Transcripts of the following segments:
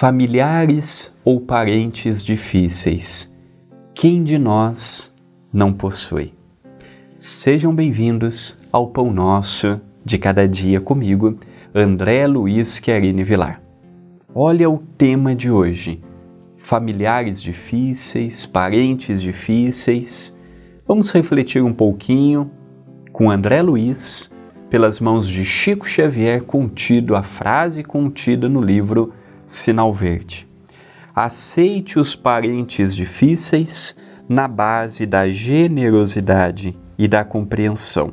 familiares ou parentes difíceis. Quem de nós não possui? Sejam bem-vindos ao Pão Nosso de Cada Dia comigo, André Luiz Querini Vilar. Olha o tema de hoje: familiares difíceis, parentes difíceis. Vamos refletir um pouquinho com André Luiz, pelas mãos de Chico Xavier, contido a frase contida no livro Sinal Verde. Aceite os parentes difíceis na base da generosidade e da compreensão,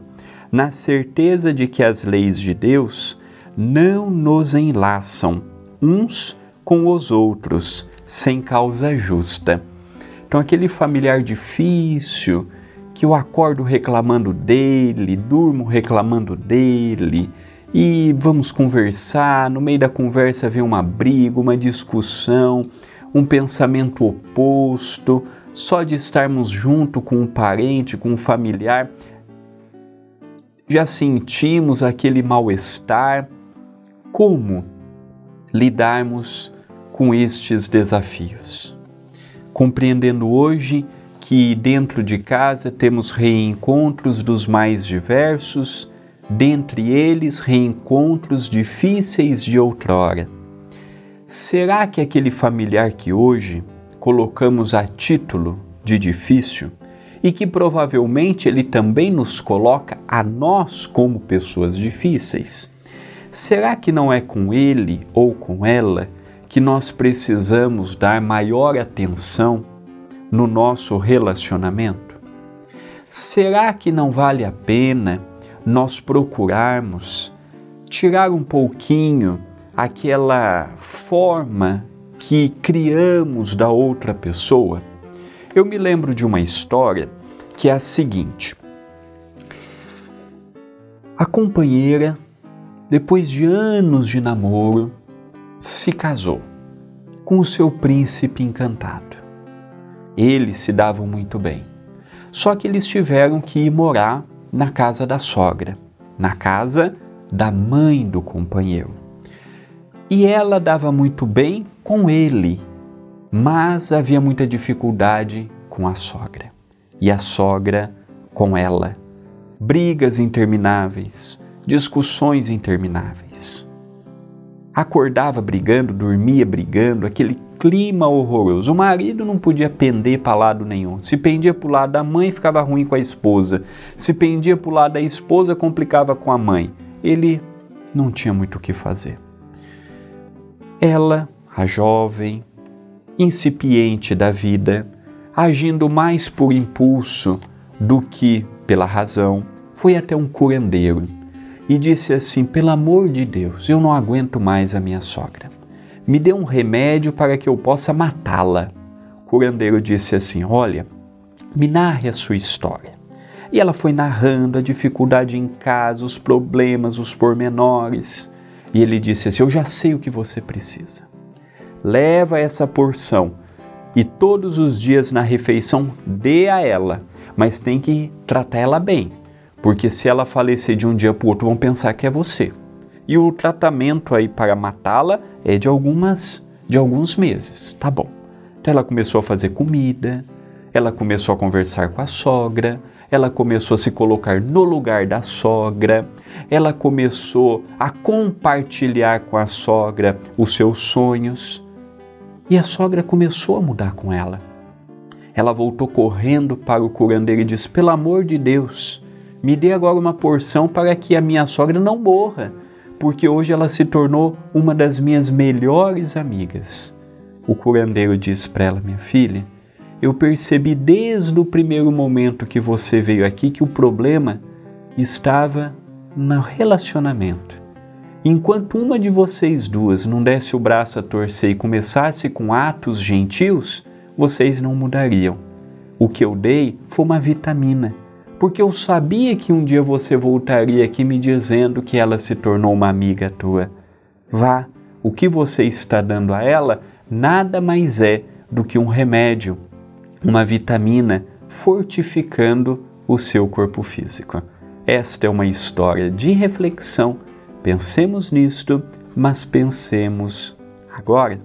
na certeza de que as leis de Deus não nos enlaçam uns com os outros sem causa justa. Então, aquele familiar difícil que eu acordo reclamando dele, durmo reclamando dele, e vamos conversar. No meio da conversa vem uma briga, uma discussão, um pensamento oposto. Só de estarmos junto com um parente, com um familiar, já sentimos aquele mal-estar. Como lidarmos com estes desafios? Compreendendo hoje que dentro de casa temos reencontros dos mais diversos dentre eles reencontros difíceis de outrora. Será que aquele familiar que hoje colocamos a título de difícil e que provavelmente ele também nos coloca a nós como pessoas difíceis, será que não é com ele ou com ela que nós precisamos dar maior atenção no nosso relacionamento? Será que não vale a pena nós procurarmos tirar um pouquinho aquela forma que criamos da outra pessoa. Eu me lembro de uma história que é a seguinte: a companheira, depois de anos de namoro, se casou com o seu príncipe encantado. Eles se davam muito bem. Só que eles tiveram que ir morar na casa da sogra, na casa da mãe do companheiro. E ela dava muito bem com ele, mas havia muita dificuldade com a sogra. E a sogra com ela. Brigas intermináveis, discussões intermináveis. Acordava brigando, dormia brigando, aquele clima horroroso. O marido não podia pender para lado nenhum. Se pendia para o lado da mãe, ficava ruim com a esposa. Se pendia para o lado da esposa, complicava com a mãe. Ele não tinha muito o que fazer. Ela, a jovem, incipiente da vida, agindo mais por impulso do que pela razão, foi até um curandeiro e disse assim: Pelo amor de Deus, eu não aguento mais a minha sogra me dê um remédio para que eu possa matá-la. O curandeiro disse assim: Olha, me narre a sua história. E ela foi narrando a dificuldade em casa, os problemas, os pormenores. E ele disse assim: Eu já sei o que você precisa. Leva essa porção e todos os dias na refeição dê a ela, mas tem que tratar ela bem, porque se ela falecer de um dia para o outro, vão pensar que é você e o tratamento aí para matá-la é de algumas de alguns meses, tá bom? Então ela começou a fazer comida, ela começou a conversar com a sogra, ela começou a se colocar no lugar da sogra, ela começou a compartilhar com a sogra os seus sonhos e a sogra começou a mudar com ela. Ela voltou correndo para o curandeiro e disse: Pelo amor de Deus, me dê agora uma porção para que a minha sogra não morra porque hoje ela se tornou uma das minhas melhores amigas. O curandeiro disse para ela, minha filha, eu percebi desde o primeiro momento que você veio aqui que o problema estava no relacionamento. Enquanto uma de vocês duas não desse o braço a torcer e começasse com atos gentios, vocês não mudariam. O que eu dei foi uma vitamina porque eu sabia que um dia você voltaria aqui me dizendo que ela se tornou uma amiga tua. Vá, o que você está dando a ela nada mais é do que um remédio, uma vitamina fortificando o seu corpo físico. Esta é uma história de reflexão. Pensemos nisto, mas pensemos agora.